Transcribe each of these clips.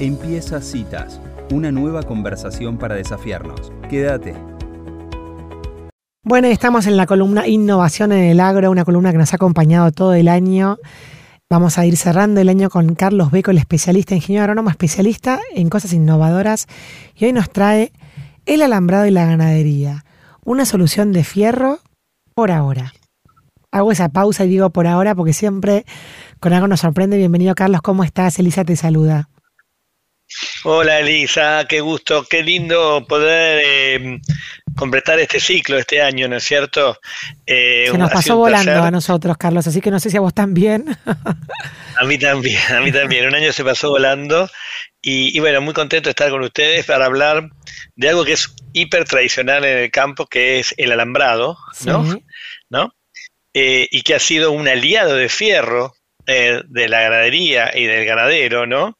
Empieza Citas, una nueva conversación para desafiarnos. Quédate. Bueno, estamos en la columna Innovación en el Agro, una columna que nos ha acompañado todo el año. Vamos a ir cerrando el año con Carlos Beco, el especialista, ingeniero agrónomo especialista en cosas innovadoras. Y hoy nos trae el alambrado y la ganadería. Una solución de fierro por ahora. Hago esa pausa y digo por ahora porque siempre con algo nos sorprende. Bienvenido Carlos, ¿cómo estás? Elisa te saluda. Hola Elisa, qué gusto, qué lindo poder eh, completar este ciclo este año, ¿no es cierto? Eh, Se nos pasó volando a nosotros, Carlos, así que no sé si a vos también. a mí también, a mí también. Un año se pasó volando y, bueno, muy contento de estar con ustedes para hablar de algo que es hiper tradicional en el campo, que es el alambrado, ¿no? ¿No? Eh, y que ha sido un aliado de fierro de la ganadería y del ganadero, ¿no?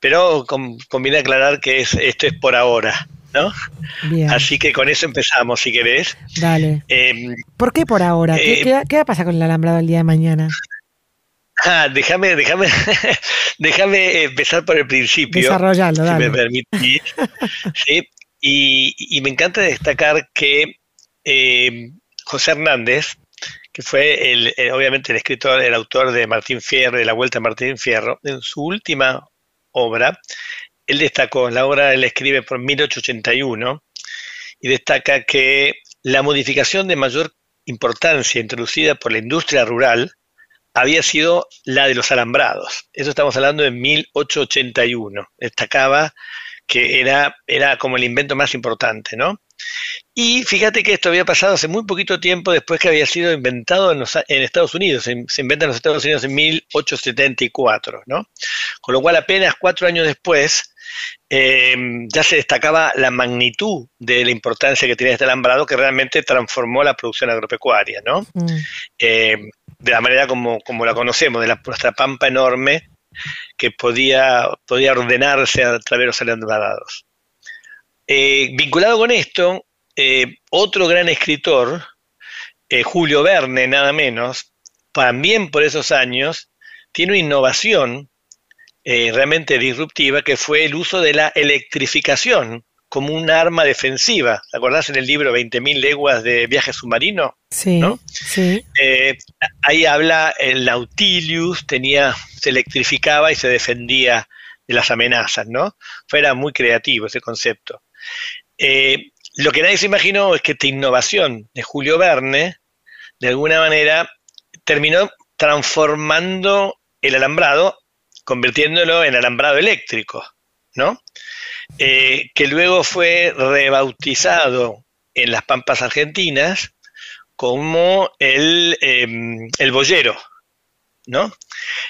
Pero conviene aclarar que es, esto es por ahora, ¿no? Así que con eso empezamos, si querés. Dale. Em, ¿Por qué por ahora? ¿Qué, eh, va a pasar con el alambrado el día de mañana? Ah, déjame, déjame, déjame empezar por el principio. Desarrollarlo, dale. Si me permitís. ¿sí? Y, me encanta destacar que eh, José Hernández, que fue el, obviamente el escritor, el autor de Martín Fierro, de La Vuelta a Martín Fierro, en su última obra. Él destacó, la obra él escribe por 1881 y destaca que la modificación de mayor importancia introducida por la industria rural había sido la de los alambrados. Eso estamos hablando de 1881. Destacaba que era, era como el invento más importante, ¿no? Y fíjate que esto había pasado hace muy poquito tiempo después que había sido inventado en, Estados Unidos, se, inventa en los Estados Unidos en 1874, ¿no? Con lo cual apenas cuatro años después em, ya se destacaba la magnitud de la importancia que tenía este alambrado que realmente transformó la producción agropecuaria, ¿no? Mm. Em, de la manera como, como la conocemos, de la, nuestra pampa enorme que podía, podía ordenarse a través de los alambrados. Eh, vinculado con esto, eh, otro gran escritor, eh, Julio Verne, nada menos, también por esos años, tiene una innovación realmente disruptiva que fue el uso de la electrificación como un arma defensiva. ¿Te acordás en el libro 20.000 leguas de viaje submarino? Sí, sí. ahí habla el Nautilus, tenía, se electrificaba y se defendía de las amenazas, ¿no? Fue era muy creativo ese concepto. Eh, lo que nadie se imaginó es que esta innovación de Julio Verne, de alguna manera, terminó transformando el alambrado, convirtiéndolo en alambrado eléctrico, ¿no? Eh, que luego fue rebautizado en las Pampas Argentinas como el, em, el boyero, ¿no?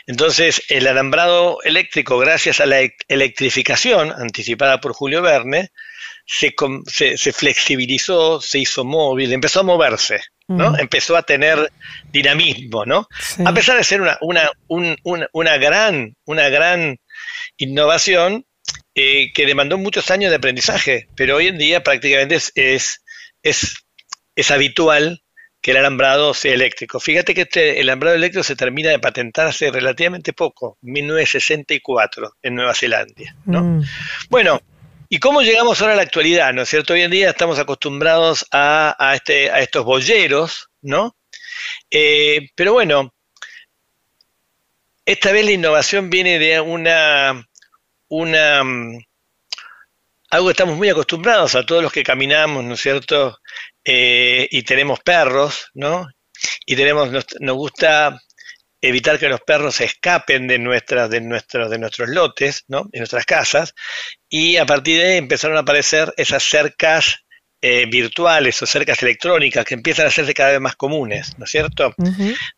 Entonces, el alambrado eléctrico, gracias a la e-, electrificación anticipada por Julio Verne, se, se, flexibilizó, se hizo móvil, empezó a moverse, ¿no? Mm. Empezó a tener dinamismo, ¿no? A pesar de ser una, una, una, gran, una gran innovación eh, que demandó muchos años de aprendizaje, pero hoy en día prácticamente es, es, es, es habitual que el alambrado sea eléctrico. Fíjate que este, el alambrado eléctrico se termina de patentar hace relativamente poco, 1964, en Nueva Zelanda. ¿no? Mm. Bueno, ¿y cómo llegamos ahora a la actualidad? ¿No es cierto? Hoy en día estamos acostumbrados a, este, a estos boyeros, ¿no? Eh, pero bueno, esta vez la innovación viene de una, una mm, algo que estamos muy acostumbrados a todos los que caminamos, ¿no es cierto? Eh, y tenemos perros, ¿no? Y tenemos, nos, gusta evitar que los perros escapen de nuestras, de nuestros, de nuestros lotes, ¿no? De nuestras casas. Y a partir de ahí empezaron a aparecer esas cercas eh, virtuales o cercas electrónicas que empiezan a hacerse cada vez más comunes, ¿no es cierto?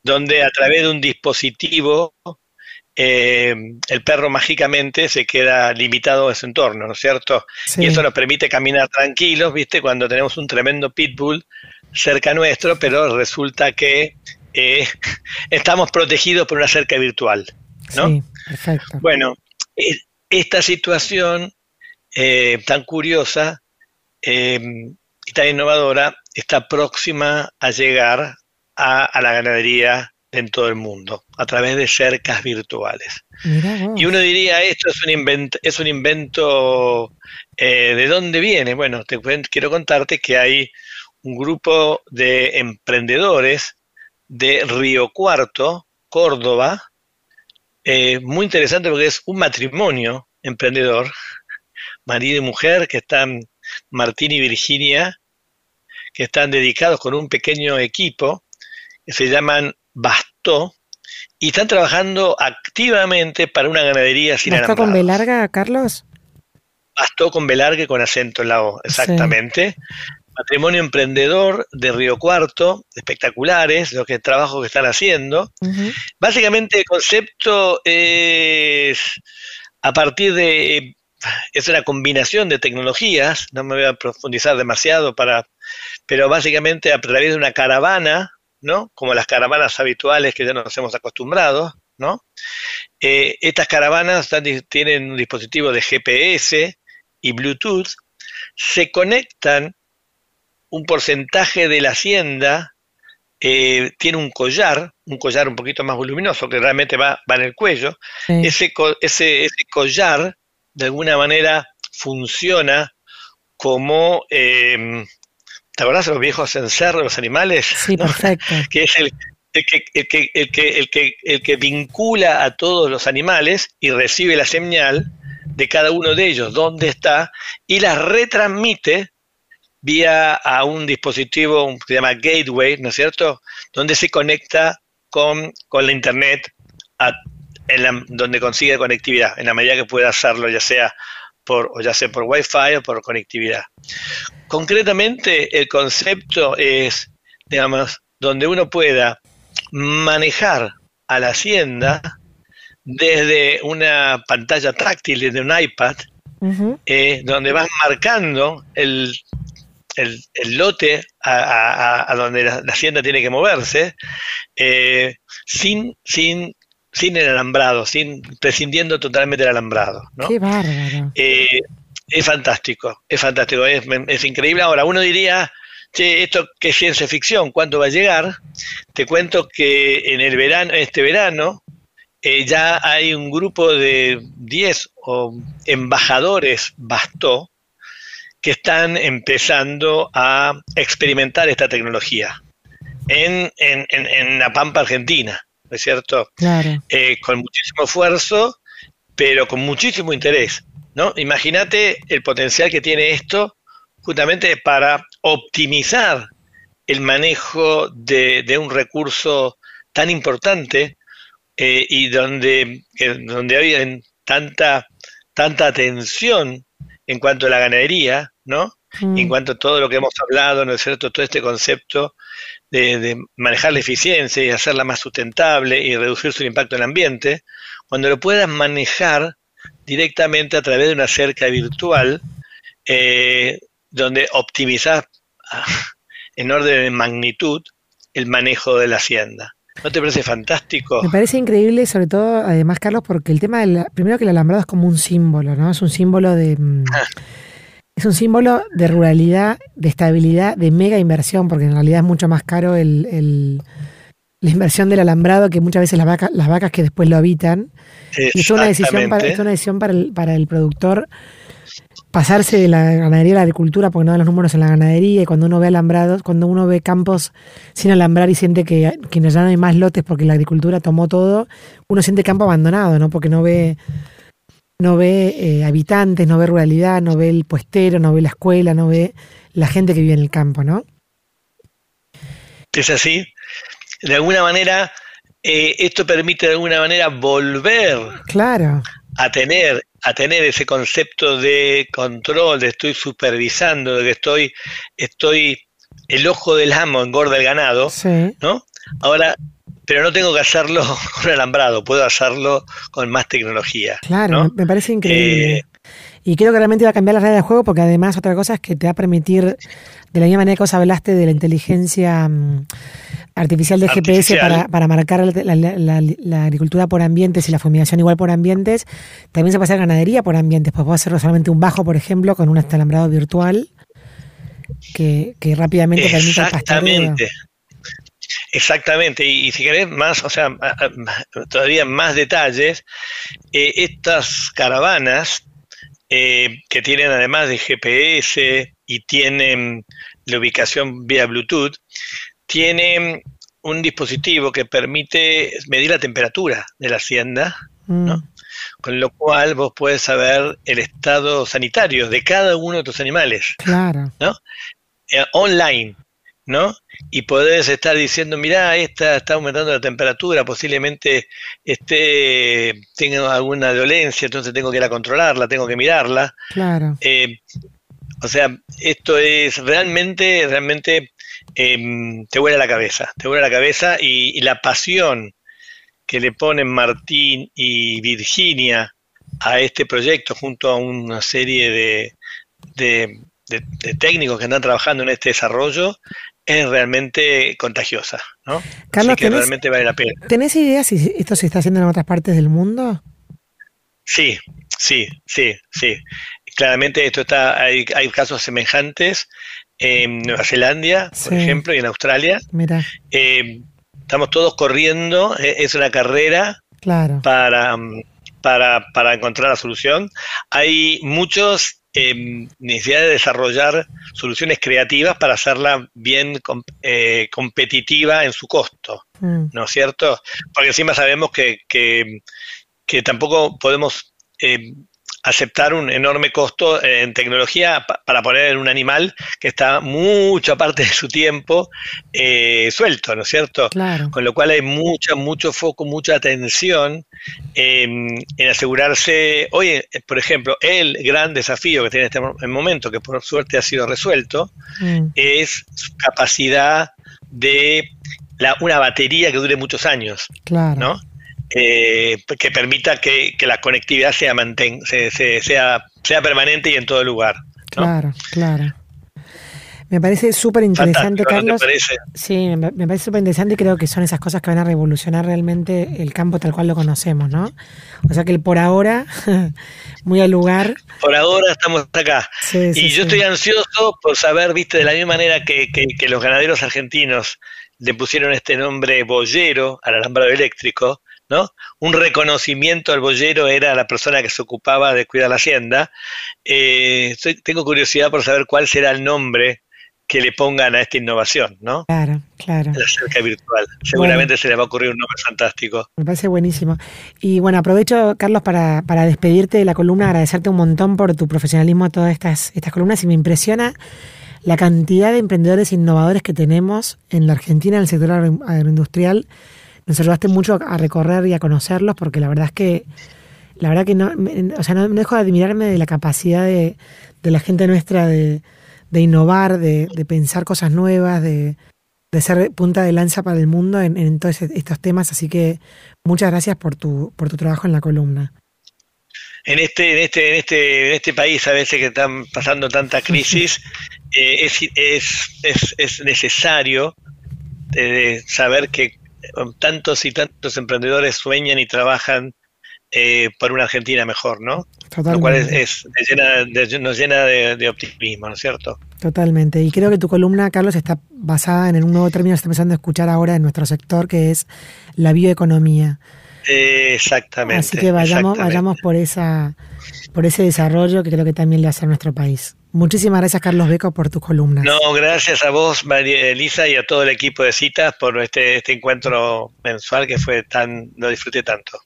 Donde a través de un dispositivo eh, el perro mágicamente se queda limitado a su entorno, ¿no es cierto? Y eso nos permite caminar tranquilos, ¿viste? Cuando tenemos un tremendo pitbull cerca nuestro, pero resulta que eh, estamos protegidos por una cerca virtual, ¿no? Sí, perfecto. Bueno, e, esta situación eh, tan curiosa y tan innovadora está próxima a llegar a, a la ganadería en todo el mundo a través de cercas virtuales. Y uno diría, esto es un invento, es un invento eh, ¿de dónde viene? Bueno, te quiero contarte que hay un grupo de emprendedores de Río Cuarto, Córdoba, eh, muy interesante porque es un matrimonio emprendedor, marido y mujer, que están Martín y Virginia, que están dedicados con un pequeño equipo, que se llaman Bastó, y están trabajando activamente para una ganadería sin ¿Bastó con B larga, Carlos? Bastó con B larga y con acento en la O, exactamente. Matrimonio emprendedor de Río Cuarto, espectaculares, los que trabajo que están haciendo. Básicamente el concepto es a partir de es una combinación de tecnologías, no me voy a profundizar demasiado para, pero básicamente a través de una caravana ¿no? Como las caravanas habituales que ya nos hemos acostumbrado, ¿no? Eh, estas caravanas tienen un dispositivo de GPS y Bluetooth, se conectan un porcentaje de la hacienda, eh, tiene un collar, un collar un poquito más voluminoso que realmente va, va en el cuello. Ese, ese, ese collar, de alguna manera, funciona como eh, ¿Te acordás de los viejos encerros de los animales? Sí, perfecto. que es el, que, el, que, el, que, el, que, el que vincula a todos los animales y recibe la señal de cada uno de ellos, dónde está, y la retransmite vía a un dispositivo que se llama gateway, ¿no es cierto? Donde se conecta con, con la internet, en donde consigue conectividad, en la medida que pueda hacerlo, ya sea por, o ya sea por Wi-Fi o por conectividad. Concretamente, el concepto es, digamos, donde uno pueda manejar a la hacienda desde una pantalla táctil, desde un iPad, eh, donde vas marcando el, lote a, donde la, hacienda tiene que moverse, eh, sin, sin, sin el alambrado, sin prescindiendo totalmente del alambrado. Qué bárbaro. Eh, es fantástico, es fantástico, es, increíble. Ahora, uno diría, che, esto que es ciencia ficción, ¿cuándo va a llegar? Te cuento que en el verano, este verano, eh, ya hay un grupo de 10 embajadores Bastó que están empezando a experimentar esta tecnología en, en, en, la Pampa Argentina, ¿no es cierto? Claro. Eh, con muchísimo esfuerzo, pero con muchísimo interés. ¿no? Imagínate el potencial que tiene esto justamente para optimizar el manejo de, un recurso tan importante eh, y donde, donde hay tanta, tanta atención en cuanto a la ganadería, ¿no? Mm. En cuanto a todo lo que hemos hablado, ¿no es cierto? Todo este concepto de, de, manejar la eficiencia y hacerla más sustentable y reducir su impacto en el ambiente, cuando lo puedas manejar directamente a través de una cerca virtual eh, donde optimizas ah, en orden de magnitud el manejo de la hacienda. ¿No te parece fantástico? Me parece increíble, sobre todo, además, Carlos, porque el tema del. Primero que el alambrado es como un símbolo, ¿no? Es un símbolo de. Mm, ah. Es un símbolo de ruralidad, de estabilidad, de mega inversión, porque en realidad es mucho más caro el la inversión del alambrado que muchas veces las vacas, las vacas que después lo habitan. Y es una decisión para, es una decisión para el, para el productor pasarse de la ganadería a la agricultura porque no da los números en la ganadería y cuando uno ve alambrados, cuando uno ve campos sin alambrar y siente que, que ya no hay más lotes porque la agricultura tomó todo, uno siente campo abandonado, ¿no? Porque no ve no ve eh, habitantes, no ve ruralidad, no ve el puestero, no ve la escuela, no ve la gente que vive en el campo, ¿no? Es así, de alguna manera, eh, esto permite de alguna manera volver claro. a tener a tener ese concepto de control, de estoy supervisando, de que estoy, estoy el ojo del amo engorda el ganado, ¿no? Ahora, pero no tengo que hacerlo con alambrado, puedo hacerlo con más tecnología. Claro, me parece increíble. Eh, y creo que realmente va a cambiar las reglas del juego porque además otra cosa es que te va a permitir, de la misma manera que vos hablaste de la inteligencia mm, artificial de GPS para, para marcar la, agricultura por ambientes y la fumigación igual por ambientes, también se puede hacer ganadería por ambientes. Pues puedo hacer solamente un bajo, por ejemplo, con un estalambrado virtual que, que rápidamente permita Exactamente. Exactamente, y, si querés más, o sea, todavía más detalles, eh, estas caravanas eh, que tienen además de GPS y tienen la ubicación vía Bluetooth, tienen un dispositivo que permite medir la temperatura de la hacienda, ¿no? Mm. Con lo cual vos puedes saber el estado sanitario de cada uno de tus animales. Claro. ¿no? Eh, online, ¿no? Y podés estar diciendo, mirá, esta está aumentando la temperatura, posiblemente esté, tenga alguna dolencia, entonces tengo que ir a controlarla, tengo que mirarla. Claro. Eh, o sea, esto es realmente, realmente em, te vuela la cabeza, te vuela la cabeza y, la pasión que le ponen Martín y Virginia a este proyecto junto a una serie de, de, técnicos que están trabajando en este desarrollo es realmente contagiosa, ¿no? Carlos, que realmente vale la pena. ¿Tenés idea si esto se está haciendo en otras partes del mundo? Sí, sí, sí, sí. Claramente esto está, hay, hay casos semejantes en Nueva Zelanda, por ejemplo, y en Australia. Mira. Eh, estamos todos corriendo, eh, es una carrera claro. para, para, para encontrar la solución. Hay muchos eh, necesidad de desarrollar soluciones creativas para hacerla bien eh, competitiva en su costo, mm. ¿no es cierto? Porque encima sabemos que, que, que tampoco podemos eh, aceptar un enorme costo en tecnología para poner en un animal que está mucha parte de su tiempo eh, suelto, ¿no es cierto? Con lo cual hay mucha, mucho foco, mucha atención en, asegurarse, oye, por ejemplo, el gran desafío que tiene este momento, que por suerte ha sido resuelto, mm. es su capacidad de la, una batería que dure muchos años, claro. ¿no? Eh, que permita que, la conectividad sea, sea, sea permanente y en todo lugar. Claro, claro. Me parece súper interesante, Carlos. Sí, me, parece súper interesante y creo que son esas cosas que van a revolucionar realmente el campo tal cual lo conocemos, ¿no? O sea que por ahora, muy al lugar. Por ahora estamos acá. y yo estoy ansioso por saber, viste, de la misma manera que, que, los ganaderos argentinos le pusieron este nombre bollero al alambrado eléctrico, ¿no? Un reconocimiento al boyero era la persona que se ocupaba de cuidar la hacienda. Eh, tengo curiosidad por saber cuál será el nombre que le pongan a esta innovación, ¿no? Claro, claro. La cerca virtual. Seguramente se le va a ocurrir un nombre fantástico. Me parece buenísimo. Y bueno, aprovecho, Carlos, para, para despedirte de la columna, agradecerte un montón por tu profesionalismo a todas estas, estas columnas y me impresiona la cantidad de emprendedores innovadores que tenemos en la Argentina en el sector agroindustrial nos ayudaste mucho a recorrer y a conocerlos, porque la verdad es que, la verdad que no, o sea, no, dejo de admirarme de la capacidad de, la gente nuestra de, innovar, de, pensar cosas nuevas, de, ser punta de lanza para el mundo en, todos estos temas. Así que muchas gracias por tu, por tu trabajo en la columna. En este, en este, en este, en este país a veces que están pasando tanta crisis, eh, es, es, es, necesario eh, saber que tantos y tantos emprendedores sueñan y trabajan eh, por una Argentina mejor, ¿no? Totalmente. Lo cual es, nos llena de, optimismo, ¿no es cierto? Totalmente. Y creo que tu columna, Carlos, está basada en un nuevo término que está empezando a escuchar ahora en nuestro sector, que es la bioeconomía. exactamente. Así que vayamos, vayamos por esa, por ese desarrollo que creo que también le hace a nuestro país. Muchísimas gracias, Carlos Beco, por tus columnas. No, gracias a vos, María Elisa, y a todo el equipo de citas por este, este encuentro mensual que fue tan, lo disfruté tanto.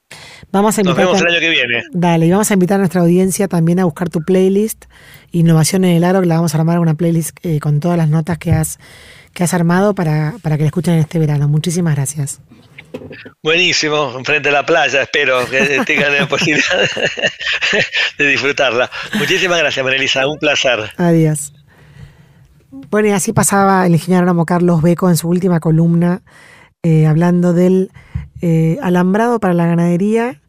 Vamos a Nos vemos el año que viene. Dale, y vamos a invitar a nuestra audiencia también a buscar tu playlist, Innovación en el Aro, que la vamos a armar una playlist eh, con todas las notas que has, que has armado para, para que la escuchen este verano. Muchísimas gracias. Buenísimo, enfrente a la playa, espero que tengan la posibilidad de disfrutarla. Muchísimas gracias, Marilisa, un placer. Adiós. Bueno, y así pasaba el ingeniero agrónomo Carlos Beco en su última columna, eh, hablando del eh, alambrado para la ganadería.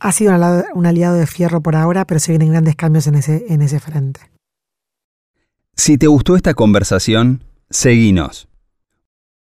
Ha sido un aliado, de fierro por ahora, pero se vienen grandes cambios en ese, en ese frente. Si te gustó esta conversación, seguinos